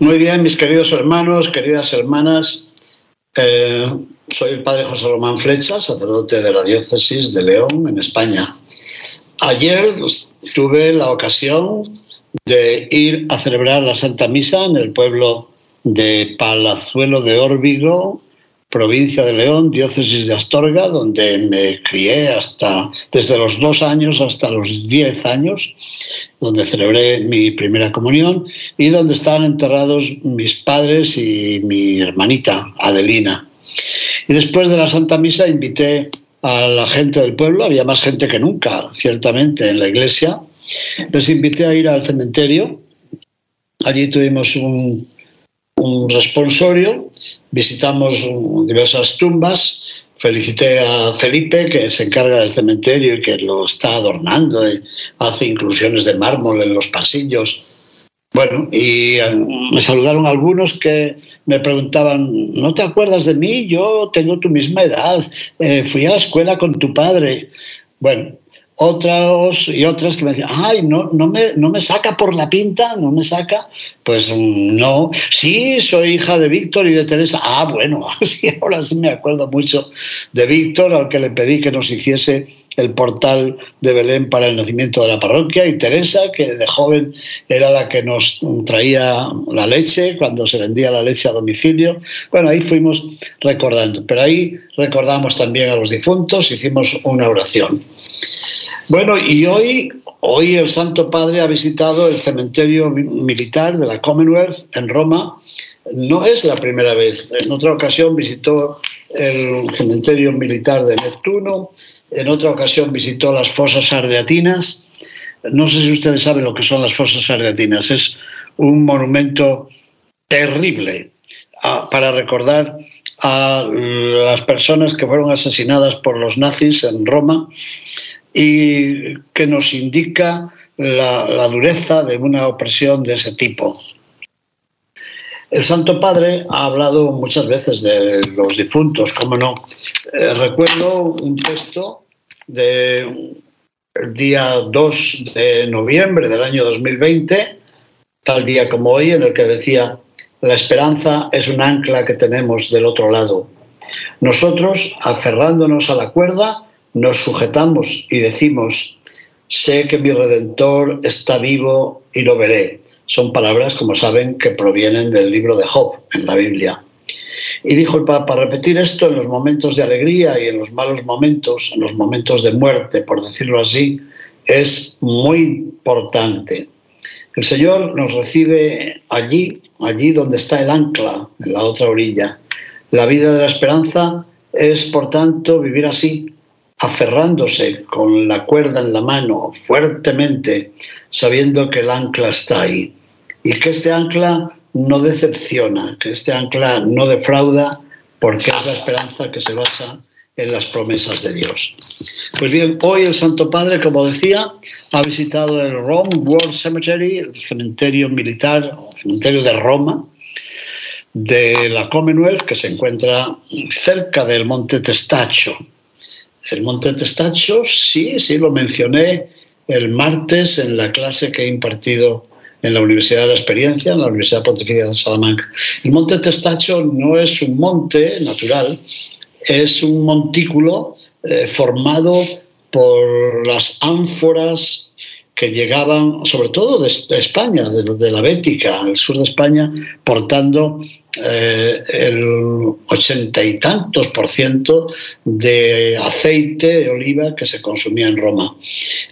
Muy bien, mis queridos hermanos, queridas hermanas, eh, soy el padre José Román Flecha, sacerdote de la diócesis de León, en España. Ayer tuve la ocasión de ir a celebrar la Santa Misa en el pueblo de Palazuelo de Órbigo, provincia de León, diócesis de Astorga, donde me crié hasta desde los dos años hasta los diez años, donde celebré mi primera comunión y donde estaban enterrados mis padres y mi hermanita Adelina. Y después de la Santa Misa invité a la gente del pueblo, había más gente que nunca, ciertamente, en la iglesia. Les invité a ir al cementerio. Allí tuvimos un, un responsorio, visitamos diversas tumbas, felicité a Felipe, que se encarga del cementerio y que lo está adornando, y hace inclusiones de mármol en los pasillos. Bueno, y eh, me saludaron algunos que me preguntaban, ¿no te acuerdas de mí? Yo tengo tu misma edad, eh, fui a la escuela con tu padre. Bueno, otros y otras que me decían, ay, no, no, me, no me saca por la pinta, no me saca. Pues no, sí, soy hija de Víctor y de Teresa. Ah, bueno, ahora sí me acuerdo mucho de Víctor, al que le pedí que nos hiciese el portal de Belén para el nacimiento de la parroquia, y Teresa, que de joven era la que nos traía la leche cuando se vendía la leche a domicilio. Bueno, ahí fuimos recordando, pero ahí recordamos también a los difuntos, hicimos una oración. Bueno, y hoy, hoy el Santo Padre ha visitado el cementerio militar de la Commonwealth en Roma. No es la primera vez. En otra ocasión visitó el cementerio militar de Neptuno, en otra ocasión visitó las fosas ardeatinas. No sé si ustedes saben lo que son las fosas ardeatinas. Es un monumento terrible a, para recordar a las personas que fueron asesinadas por los nazis en Roma y que nos indica la, dureza de una opresión de ese tipo. El Santo Padre ha hablado muchas veces de los difuntos, cómo no. Eh, recuerdo un texto del día 2 de noviembre del año 2020, tal día como hoy, en el que decía, la esperanza es un ancla que tenemos del otro lado. Nosotros, aferrándonos a la cuerda, nos sujetamos y decimos, sé que mi redentor está vivo y lo veré. Son palabras, como saben, que provienen del libro de Job en la Biblia. Y dijo el Papa, repetir esto en los momentos de alegría y en los malos momentos, en los momentos de muerte, por decirlo así, es muy importante. El Señor nos recibe allí, allí donde está el ancla, en la otra orilla. La vida de la esperanza es, por tanto, vivir así, aferrándose con la cuerda en la mano fuertemente, sabiendo que el ancla está ahí. Y que este ancla no decepciona, que este ancla no defrauda, porque es la esperanza que se basa en las promesas de Dios. Pues bien, hoy el Santo Padre, como decía, ha visitado el Rome World Cemetery, el cementerio militar, el cementerio de Roma, de la Commonwealth, que se encuentra cerca del Monte Testacho. El Monte Testacho, sí, sí, lo mencioné el martes en la clase que he impartido en la Universidad de la Experiencia, en la Universidad Pontificia de Salamanca. El monte Testacho no es un monte natural, es un montículo eh, formado por las ánforas que llegaban, sobre todo de, España, desde de la Bética, al sur de España, portando eh, el ochenta y tantos por ciento de aceite de oliva que se consumía en Roma.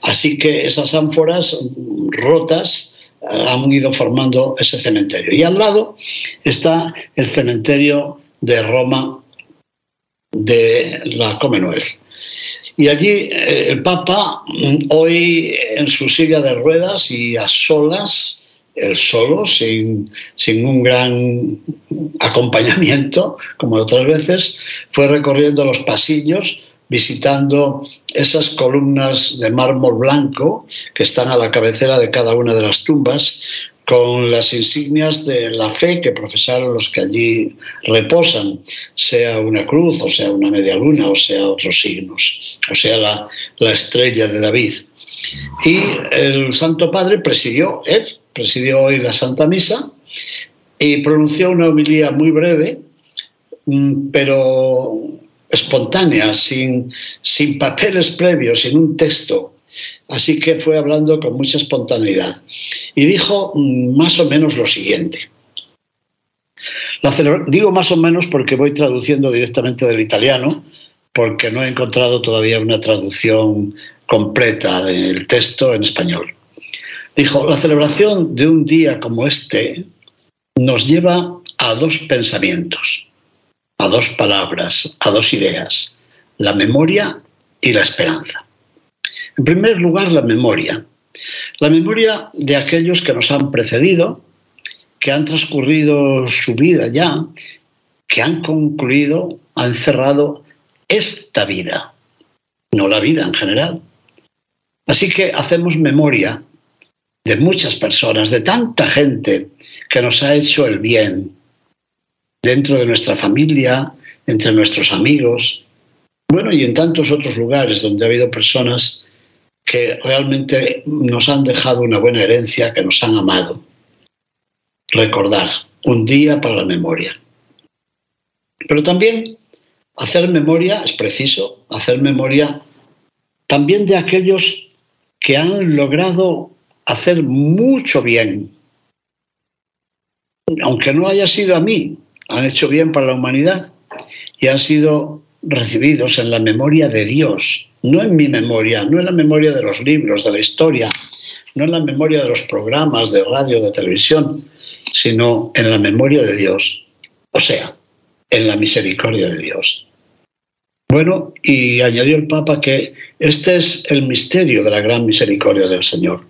Así que esas ánforas rotas han ido formando ese cementerio. Y al lado está el cementerio de Roma de la Commonwealth. Y allí eh, el Papa, mm, hoy en su silla de ruedas y a solas, él solo, sin, sin un gran acompañamiento, como otras veces, fue recorriendo los pasillos visitando esas columnas de mármol blanco que están a la cabecera de cada una de las tumbas, con las insignias de la fe que profesaron los que allí reposan, sea una cruz, o sea una media luna, o sea otros signos, o sea la, la estrella de David. Y el Santo Padre presidió, él presidió hoy la Santa Misa y pronunció una homilía muy breve, mm, pero espontánea, sin, sin papeles previos, sin un texto. Así que fue hablando con mucha espontaneidad. Y dijo mm, más o menos lo siguiente. digo más o menos porque voy traduciendo directamente del italiano, porque no he encontrado todavía una traducción completa del texto en español. Dijo, la celebración de un día como este nos lleva a dos pensamientos a dos palabras, a dos ideas, la memoria y la esperanza. En primer lugar, la memoria. La memoria de aquellos que nos han precedido, que han transcurrido su vida ya, que han concluido, han cerrado esta vida, no la vida en general. Así que hacemos memoria de muchas personas, de tanta gente que nos ha hecho el bien, dentro de nuestra familia, entre nuestros amigos, bueno, y en tantos otros lugares donde ha habido personas que realmente nos han dejado una buena herencia, que nos han amado. Recordar, un día para la memoria. Pero también hacer memoria, es preciso, hacer memoria también de aquellos que han logrado hacer mucho bien, aunque no haya sido a mí, han hecho bien para la humanidad y han sido recibidos en la memoria de Dios, no en mi memoria, no en la memoria de los libros, de la historia, no en la memoria de los programas de radio, de televisión, sino en la memoria de Dios, o sea, en la misericordia de Dios. Bueno, y añadió el Papa que este es el misterio de la gran misericordia del Señor.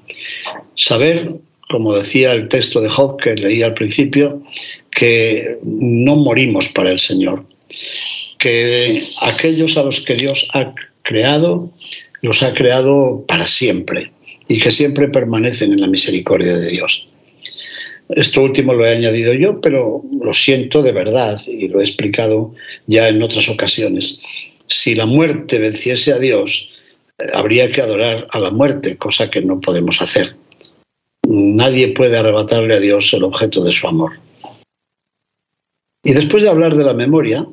Saber, como decía el texto de Job que leí al principio, que no morimos para el Señor, que aquellos a los que Dios ha creado, los ha creado para siempre y que siempre permanecen en la misericordia de Dios. Esto último lo he añadido yo, pero lo siento de verdad y lo he explicado ya en otras ocasiones. Si la muerte venciese a Dios, habría que adorar a la muerte, cosa que no podemos hacer. Nadie puede arrebatarle a Dios el objeto de su amor. Y después de hablar de la memoria,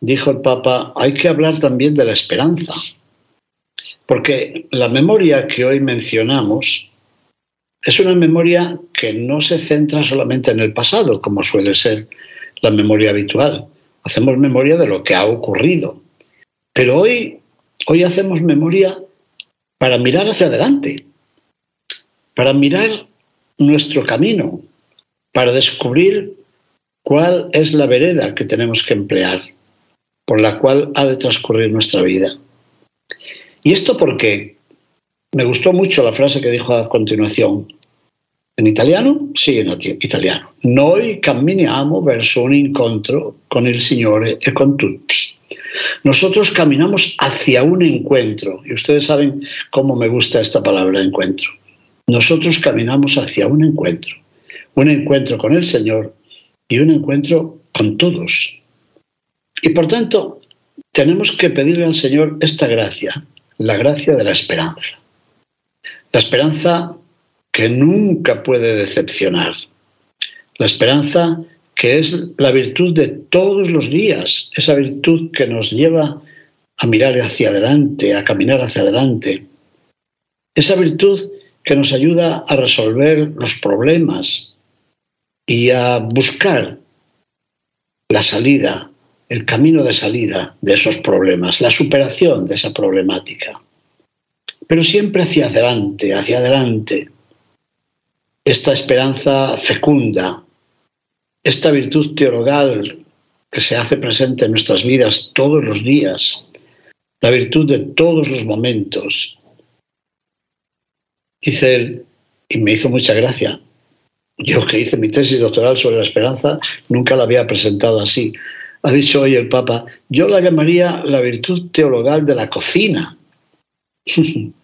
dijo el Papa, hay que hablar también de la esperanza, porque la memoria que hoy mencionamos es una memoria que no se centra solamente en el pasado, como suele ser la memoria habitual. Hacemos memoria de lo que ha ocurrido. Pero hoy, hoy hacemos memoria para mirar hacia adelante, para mirar nuestro camino, para descubrir cuál es la vereda que tenemos que emplear, por la cual ha de transcurrir nuestra vida. ¿Y esto porque Me gustó mucho la frase que dijo a continuación. En italiano? Sí, en italiano. Noi camminiamo verso un incontro con el Signore e con tutti. Nosotros caminamos hacia un encuentro, y ustedes saben cómo me gusta esta palabra encuentro. Nosotros caminamos hacia un encuentro, un encuentro con el Señor y un encuentro con todos. Y por tanto, tenemos que pedirle al Señor esta gracia, la gracia de la esperanza. La esperanza que nunca puede decepcionar. La esperanza que es la virtud de todos los días, esa virtud que nos lleva a mirar hacia adelante, a caminar hacia adelante. Esa virtud que nos ayuda a resolver los problemas, y a buscar la salida, el camino de salida de esos problemas, la superación de esa problemática. Pero siempre hacia adelante, hacia adelante. Esta esperanza fecunda, esta virtud teologal que se hace presente en nuestras vidas todos los días, la virtud de todos los momentos. Dice él, y me hizo mucha gracia, yo que hice mi tesis doctoral sobre la esperanza, nunca la había presentado así. Ha dicho hoy el Papa, yo la llamaría la virtud teologal de la cocina,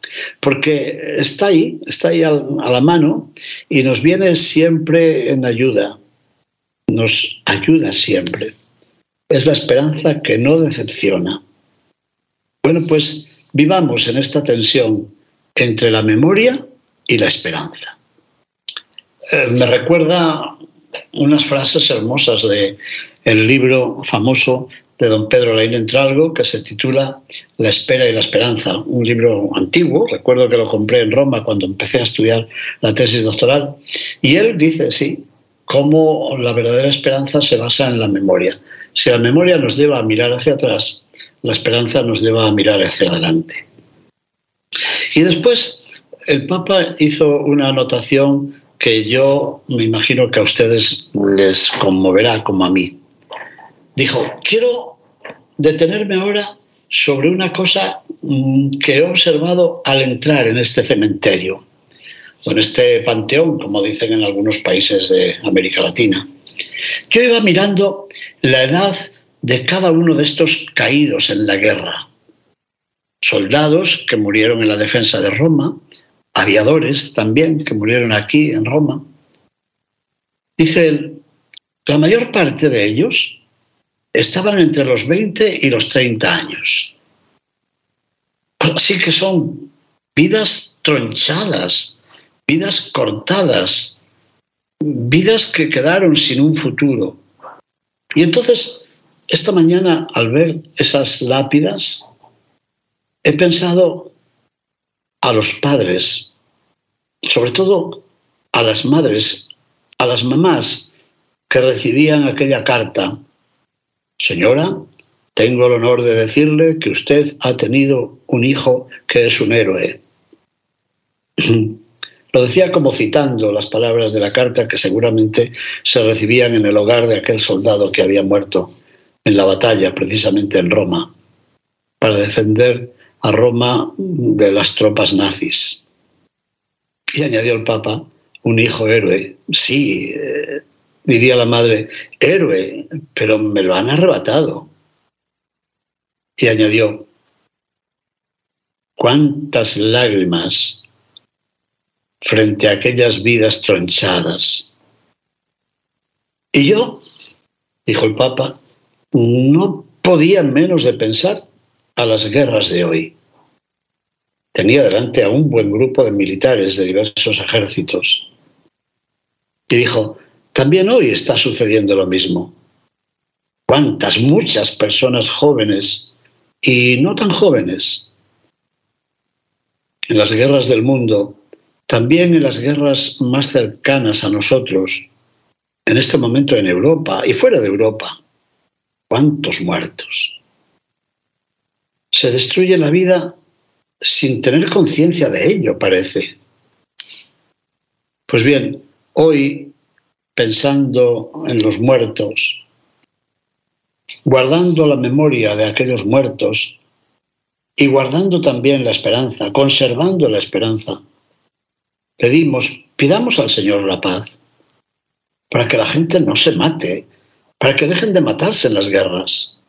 porque está ahí, está ahí a la mano y nos viene siempre en ayuda, nos ayuda siempre. Es la esperanza que no decepciona. Bueno, pues vivamos en esta tensión entre la memoria y la esperanza. Eh, me recuerda unas frases hermosas de el libro famoso de don Pedro Laín Entralgo que se titula La espera y la esperanza, un libro antiguo, recuerdo que lo compré en Roma cuando empecé a estudiar la tesis doctoral, y él dice, sí, cómo la verdadera esperanza se basa en la memoria. Si la memoria nos lleva a mirar hacia atrás, la esperanza nos lleva a mirar hacia adelante. Y después el Papa hizo una anotación que yo me imagino que a ustedes les conmoverá como a mí. Dijo, quiero detenerme ahora sobre una cosa mm, que he observado al entrar en este cementerio, en este panteón, como dicen en algunos países de América Latina. Yo iba mirando la edad de cada uno de estos caídos en la guerra. Soldados que murieron en la defensa de Roma, aviadores también que murieron aquí en Roma. Dice él, la mayor parte de ellos estaban entre los 20 y los 30 años. Así que son vidas tronchadas, vidas cortadas, vidas que quedaron sin un futuro. Y entonces, esta mañana, al ver esas lápidas, he pensado a los padres, sobre todo a las madres, a las mamás que recibían aquella carta. Señora, tengo el honor de decirle que usted ha tenido un hijo que es un héroe. Lo decía como citando las palabras de la carta que seguramente se recibían en el hogar de aquel soldado que había muerto en la batalla, precisamente en Roma, para defender a Roma de las tropas nazis. Y añadió el Papa, un hijo héroe. Sí, eh, diría la madre, héroe, pero me lo han arrebatado. Y añadió, cuántas lágrimas frente a aquellas vidas tronchadas. Y yo, dijo el Papa, no podía menos de pensar a las guerras de hoy. Tenía delante a un buen grupo de militares de diversos ejércitos. Y dijo, también hoy está sucediendo lo mismo. ¿Cuántas, muchas personas jóvenes y no tan jóvenes? En las guerras del mundo, también en las guerras más cercanas a nosotros, en este momento en Europa y fuera de Europa, ¿cuántos muertos? se destruye la vida sin tener conciencia de ello, parece. Pues bien, hoy, pensando en los muertos, guardando la memoria de aquellos muertos y guardando también la esperanza, conservando la esperanza, pedimos, pidamos al Señor la paz, para que la gente no se mate, para que dejen de matarse en las guerras,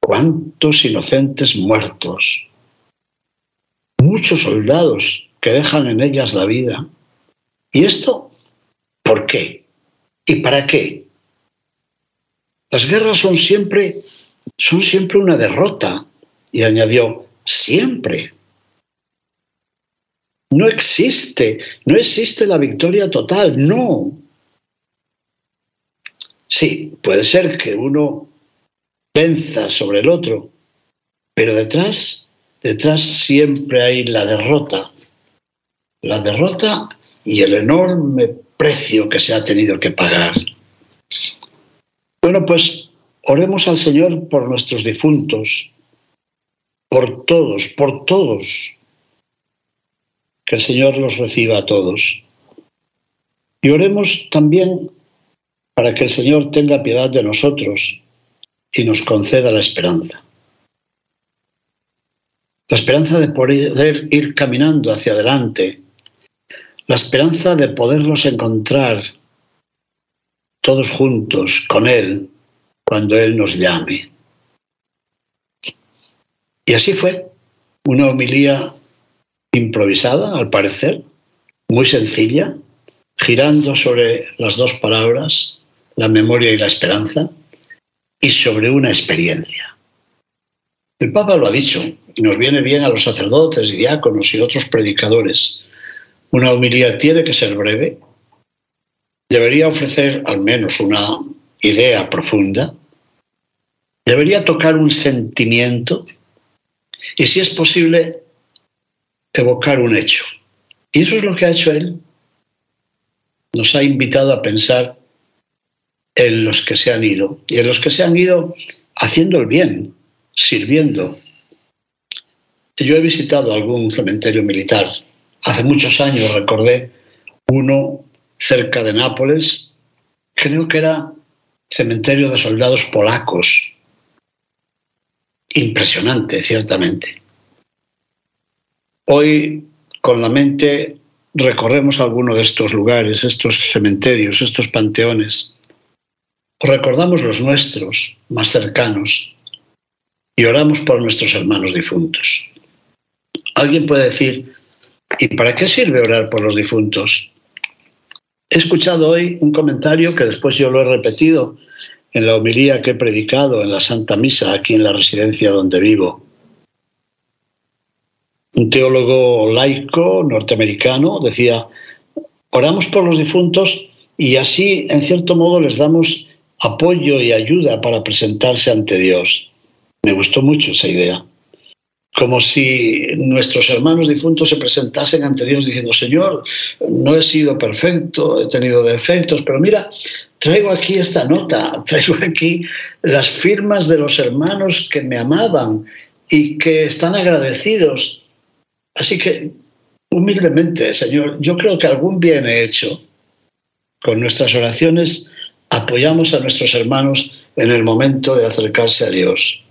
cuántos inocentes muertos, muchos soldados que dejan en ellas la vida. ¿Y esto por qué? ¿Y para qué? Las guerras son siempre, son siempre una derrota. Y añadió, siempre. No existe, no existe la victoria total, no. Sí, puede ser que uno venza sobre el otro, pero detrás, detrás siempre hay la derrota, la derrota y el enorme precio que se ha tenido que pagar. Bueno, pues oremos al Señor por nuestros difuntos, por todos, por todos. Que el Señor los reciba a todos. Y oremos también para que el Señor tenga piedad de nosotros y nos conceda la esperanza. la esperanza de poder ir caminando hacia adelante, la esperanza de poderlos encontrar todos juntos con Él cuando Él nos llame. Y así fue, una homilía improvisada, al parecer, muy sencilla, girando sobre las dos palabras, la memoria y la esperanza, y sobre una experiencia. El Papa lo ha dicho, y nos viene bien a los sacerdotes y diáconos y otros predicadores. Una homilía tiene que ser breve, debería ofrecer al menos una idea profunda, debería tocar un sentimiento y, si es posible, evocar un hecho. Y eso es lo que ha hecho él. Nos ha invitado a pensar en los que se han ido y en los que se han ido haciendo el bien, sirviendo. Yo he visitado algún cementerio militar. Hace muchos años recordé uno cerca de Nápoles, creo que era cementerio de soldados polacos. Impresionante, ciertamente. Hoy, con la mente, recorremos alguno de estos lugares, estos cementerios, estos panteones. Recordamos los nuestros, más cercanos, y oramos por nuestros hermanos difuntos. Alguien puede decir, ¿y para qué sirve orar por los difuntos? He escuchado hoy un comentario que después yo lo he repetido en la homilía que he predicado en la Santa Misa aquí en la residencia donde vivo. Un teólogo laico norteamericano decía, oramos por los difuntos y así, en cierto modo, les damos apoyo y ayuda para presentarse ante Dios. Me gustó mucho esa idea como si nuestros hermanos difuntos se presentasen ante Dios diciendo, Señor, no he sido perfecto, he tenido defectos, pero mira, traigo aquí esta nota, traigo aquí las firmas de los hermanos que me amaban y que están agradecidos. Así que, humildemente, Señor, yo creo que algún bien he hecho. Con nuestras oraciones apoyamos a nuestros hermanos en el momento de acercarse a Dios.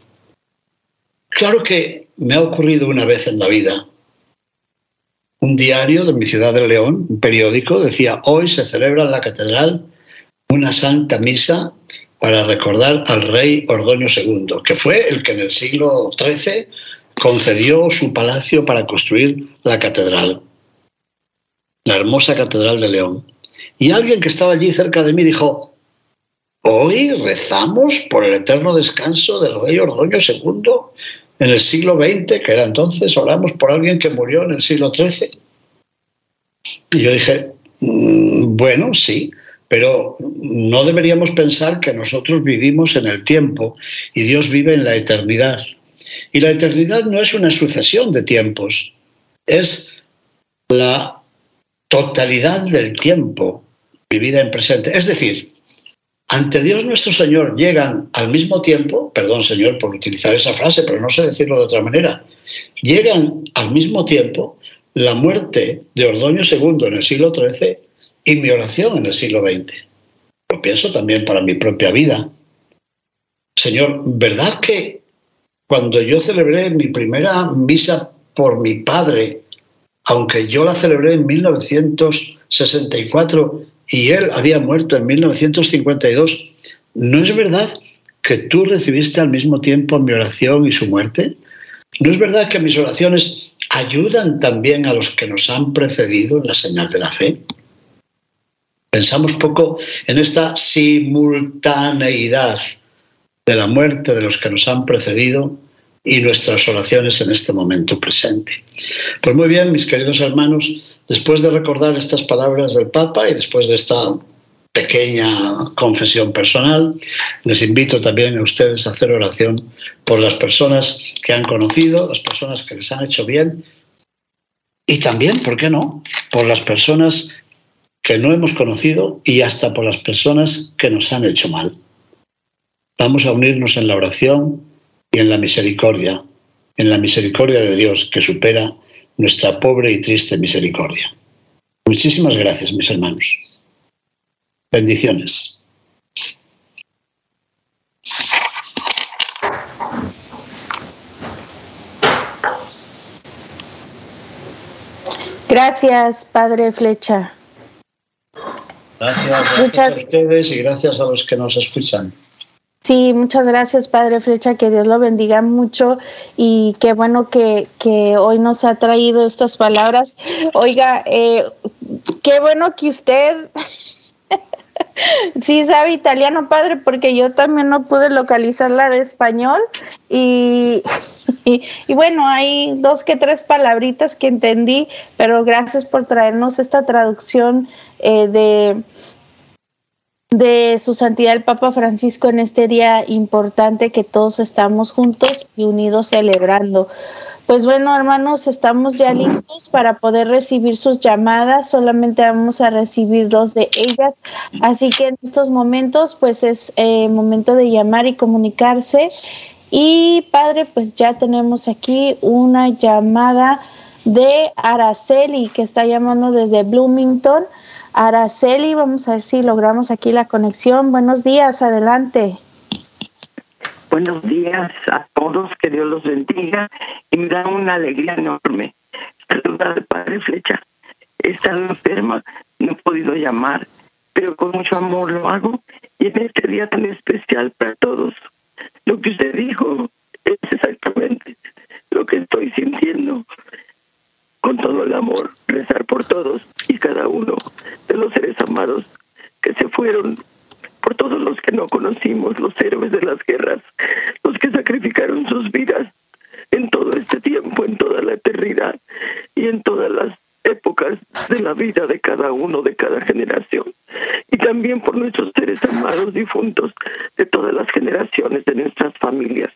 Claro que me ha ocurrido una vez en la vida. Un diario de mi ciudad de León, un periódico, decía, hoy se celebra en la catedral una santa misa para recordar al rey Ordoño II, que fue el que en el siglo XIII concedió su palacio para construir la catedral, la hermosa catedral de León. Y alguien que estaba allí cerca de mí dijo, hoy rezamos por el eterno descanso del rey Ordoño II en el siglo XX, que era entonces, oramos por alguien que murió en el siglo XIII. Y yo dije, mm, bueno, sí, pero no deberíamos pensar que nosotros vivimos en el tiempo y Dios vive en la eternidad. Y la eternidad no es una sucesión de tiempos, es la totalidad del tiempo vivida en presente. Es decir, ante Dios nuestro Señor llegan al mismo tiempo, perdón Señor por utilizar esa frase, pero no sé decirlo de otra manera, llegan al mismo tiempo la muerte de Ordoño II en el siglo XIII y mi oración en el siglo XX. Lo pienso también para mi propia vida. Señor, ¿verdad que cuando yo celebré mi primera misa por mi padre, aunque yo la celebré en 1964, y él había muerto en 1952, ¿no es verdad que tú recibiste al mismo tiempo mi oración y su muerte? ¿No es verdad que mis oraciones ayudan también a los que nos han precedido en la señal de la fe? Pensamos poco en esta simultaneidad de la muerte de los que nos han precedido y nuestras oraciones en este momento presente. Pues muy bien, mis queridos hermanos, después de recordar estas palabras del Papa y después de esta pequeña confesión personal, les invito también a ustedes a hacer oración por las personas que han conocido, las personas que les han hecho bien y también, ¿por qué no?, por las personas que no hemos conocido y hasta por las personas que nos han hecho mal. Vamos a unirnos en la oración y en la misericordia, en la misericordia de Dios que supera nuestra pobre y triste misericordia. Muchísimas gracias, mis hermanos. Bendiciones. Gracias, Padre Flecha. Gracias, muchas... a ustedes y gracias a los que nos escuchan. Sí, muchas gracias, Padre Flecha, que Dios lo bendiga mucho y qué bueno que, que hoy nos ha traído estas palabras. Oiga, eh, qué bueno que usted sí sabe italiano, Padre, porque yo también no pude localizar la de español y, y, bueno, hay dos que tres palabritas que entendí, pero gracias por traernos esta traducción eh, de de su santidad el Papa Francisco en este día importante que todos estamos juntos y unidos celebrando. Pues bueno, hermanos, estamos ya listos para poder recibir sus llamadas. Solamente vamos a recibir dos de ellas. Así que en estos momentos, pues es eh, momento de llamar y comunicarse. Y padre, pues ya tenemos aquí una llamada de Araceli que está llamando desde Bloomington. Araceli, vamos a ver si logramos aquí la conexión. Buenos días, adelante. Buenos días a todos, que Dios los bendiga y me da una alegría enorme. Saludar al Padre Flecha. He estado enferma, no he podido llamar, pero con mucho amor lo hago y en este día tan especial para todos, lo que usted dijo es exactamente lo que estoy sintiendo con todo el amor, rezar por todos y cada uno de los seres amados que se fueron, por todos los que no conocimos, los héroes de las guerras, los que sacrificaron sus vidas en todo este tiempo, en toda la eternidad y en todas las épocas de la vida de cada uno, de cada generación. Y también por nuestros seres amados difuntos de todas las generaciones de nuestras familias,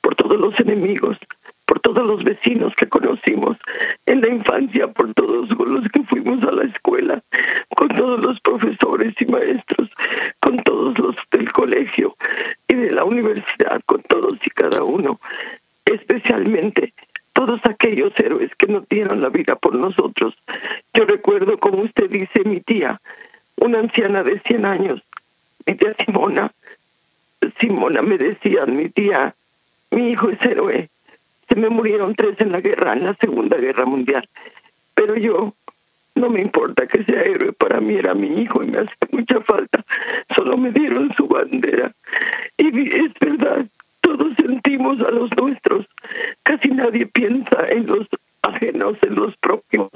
por todos los enemigos, por todos los vecinos que conocimos en la infancia, por todos los que fuimos a la escuela, con todos los profesores y maestros, con todos los del colegio y de la universidad, con todos y cada uno, especialmente todos aquellos héroes que no dieron la vida por nosotros. Yo recuerdo, como usted dice, mi tía, una anciana de 100 años, mi tía Simona, Simona me decía, mi tía, mi hijo es héroe, se me murieron tres en la guerra, en la Segunda Guerra Mundial. Pero yo no me importa que sea héroe, para mí era mi hijo y me hace mucha falta. Solo me dieron su bandera. Y es verdad, todos sentimos a los nuestros. Casi nadie piensa en los ajenos, en los propios,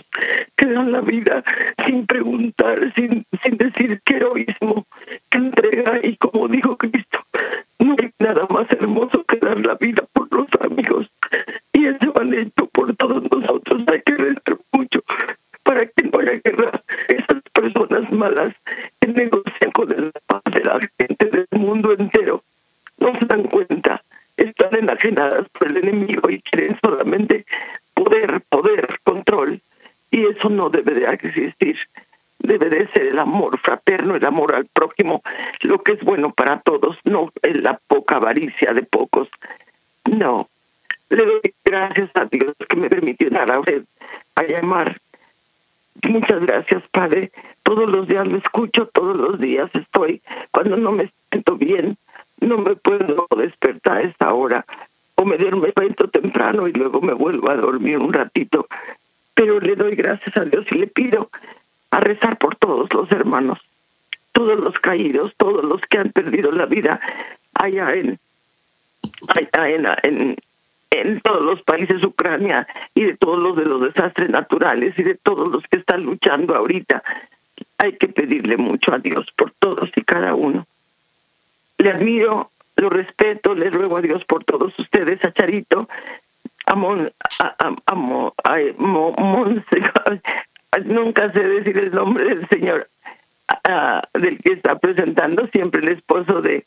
que dan la vida sin preguntar, sin, sin decir qué heroísmo, qué entrega. Y como dijo Cristo, no hay nada más hermoso que dar la vida por los amigos. Y han hecho por todos nosotros. Hay que rezar mucho para que no haya guerra. Esas personas malas que negocian con la paz de la gente del mundo entero no se dan cuenta. Están enajenadas por el enemigo y quieren solamente poder, poder, control. Y eso no debe de existir debe de ser el amor fraterno, el amor al prójimo, lo que es bueno para todos, no la poca avaricia de pocos. No. Le doy gracias a Dios que me permitió dar a usted a llamar. Muchas gracias, Padre. Todos los días lo escucho, todos los días estoy. Cuando no me siento bien, no me puedo despertar a esta hora. O me duermo temprano y luego me vuelvo a dormir un ratito. Pero le doy gracias a Dios y le pido a rezar por todos los hermanos, todos los caídos, todos los que han perdido la vida allá en, allá en, en, todos los países Ucrania y de todos los de los desastres naturales y de todos los que están luchando ahorita. Hay que pedirle mucho a Dios por todos y cada uno. Le admiro, lo respeto, le ruego a Dios por todos ustedes, a Charito, a, Mon, a, a, a, nunca sé decir el nombre del señor ah, del que está presentando, siempre el esposo de...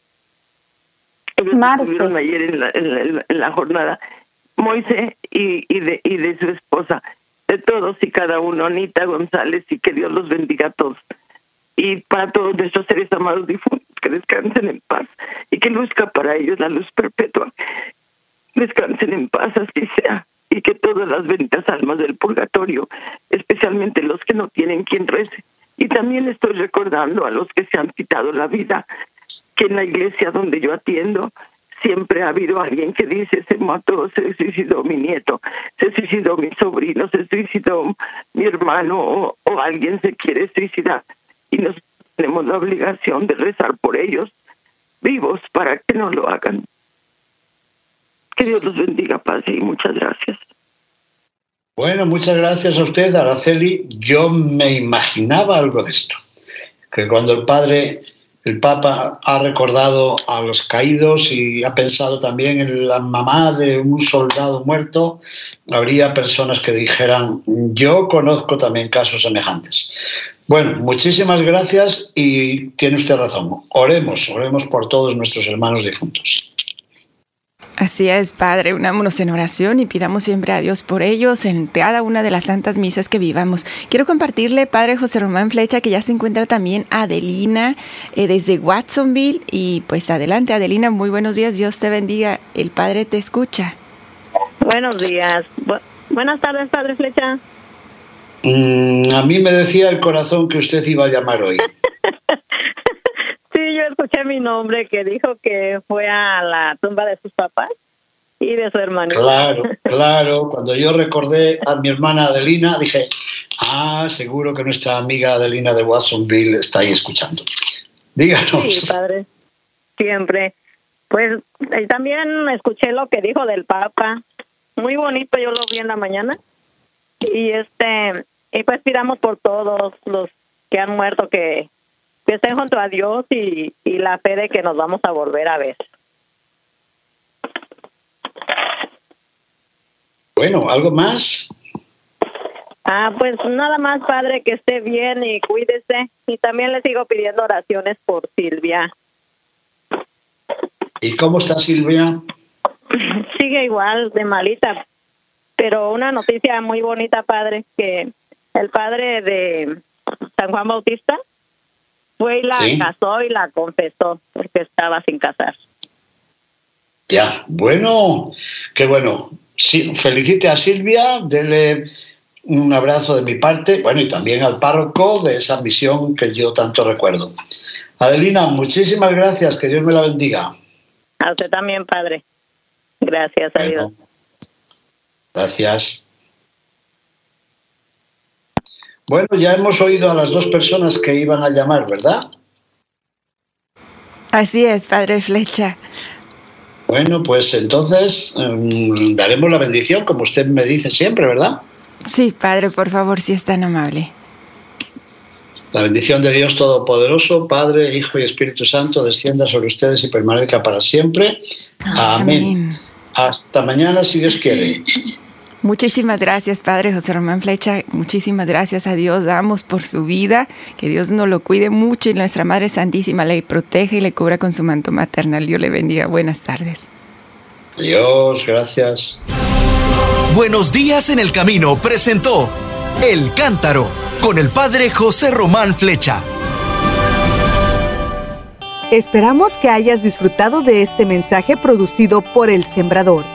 Ellos ayer en la, en, la, jornada, Moise y, y, de, y de su esposa, de todos y cada uno, Anita González, y que Dios los bendiga a todos. Y para todos nuestros seres amados difuntos, que descansen en paz y que luzca para ellos la luz perpetua. Descansen en paz, así sea y que todas las benditas almas del purgatorio, especialmente los que no tienen quien rece. Y también estoy recordando a los que se han quitado la vida, que en la iglesia donde yo atiendo siempre ha habido alguien que dice se mató, se suicidó mi nieto, se suicidó mi sobrino, se suicidó mi hermano o, alguien se quiere suicidar y nos tenemos la obligación de rezar por ellos vivos para que no lo hagan. Que Dios los bendiga, Padre, y muchas gracias. Bueno, muchas gracias a usted, Araceli. Yo me imaginaba algo de esto, que cuando el Padre el Papa ha recordado a los caídos y ha pensado también en la mamá de un soldado muerto. Habría personas que dijeran, yo conozco también casos semejantes. Bueno, muchísimas gracias y tiene usted razón. Oremos, oremos por todos nuestros hermanos difuntos. Así es, Padre, unámonos en oración y pidamos siempre a Dios por ellos en cada una de las santas misas que vivamos. Quiero compartirle, Padre José Román Flecha, que ya se encuentra también Adelina eh, desde Watsonville. Y pues adelante, Adelina, muy buenos días, Dios te bendiga, el Padre te escucha. Buenos días. buenas tardes, Padre Flecha. Mm, a mí me decía el corazón que usted iba a llamar hoy. Yo escuché mi nombre que dijo que fue a la tumba de sus papás y de su hermano. Claro, claro. Cuando yo recordé a mi hermana Adelina, dije, ah, seguro que nuestra amiga Adelina de Watsonville está ahí escuchando. Díganos. Sí, padre, siempre. Pues también escuché lo que dijo del Papa. Muy bonito, yo lo vi en la mañana. Y este, y pues pidamos por todos los que han muerto que que estén junto a Dios y, y la fe de que nos vamos a volver a ver. Bueno, ¿algo más? Ah, pues nada más, padre, que esté bien y cuídese. Y también le sigo pidiendo oraciones por Silvia. ¿Y cómo está Silvia? Sigue igual, de malita. Pero una noticia muy bonita, padre, que el padre de San Juan Bautista fue y la casó y la confesó porque estaba sin casar. Ya, bueno, qué bueno. Sí, felicite a Silvia, dele un abrazo de mi parte, bueno, y también al párroco de esa misión que yo tanto recuerdo. Adelina, muchísimas gracias, que Dios me la bendiga. A usted también, padre. Gracias a Dios. Gracias. Bueno, ya hemos oído a las dos personas que iban a llamar, ¿verdad? Así es, Padre Flecha. Bueno, pues entonces em, daremos la bendición, como usted me dice siempre, ¿verdad? Sí, Padre, por favor, si es tan amable. La bendición de Dios Todopoderoso, Padre, Hijo y Espíritu Santo, descienda sobre ustedes y permanezca para siempre. Amén. Hasta mañana, si Dios quiere. Muchísimas gracias, Padre José Román Flecha. Muchísimas gracias a Dios. Damos por su vida. Que Dios nos lo cuide mucho y nuestra Madre Santísima le protege y le cubra con su manto maternal. Dios le bendiga. Buenas tardes. Dios, gracias. Buenos días en el camino presentó El Cántaro con el Padre José Román Flecha. Esperamos que hayas disfrutado de este mensaje producido por El Sembrador.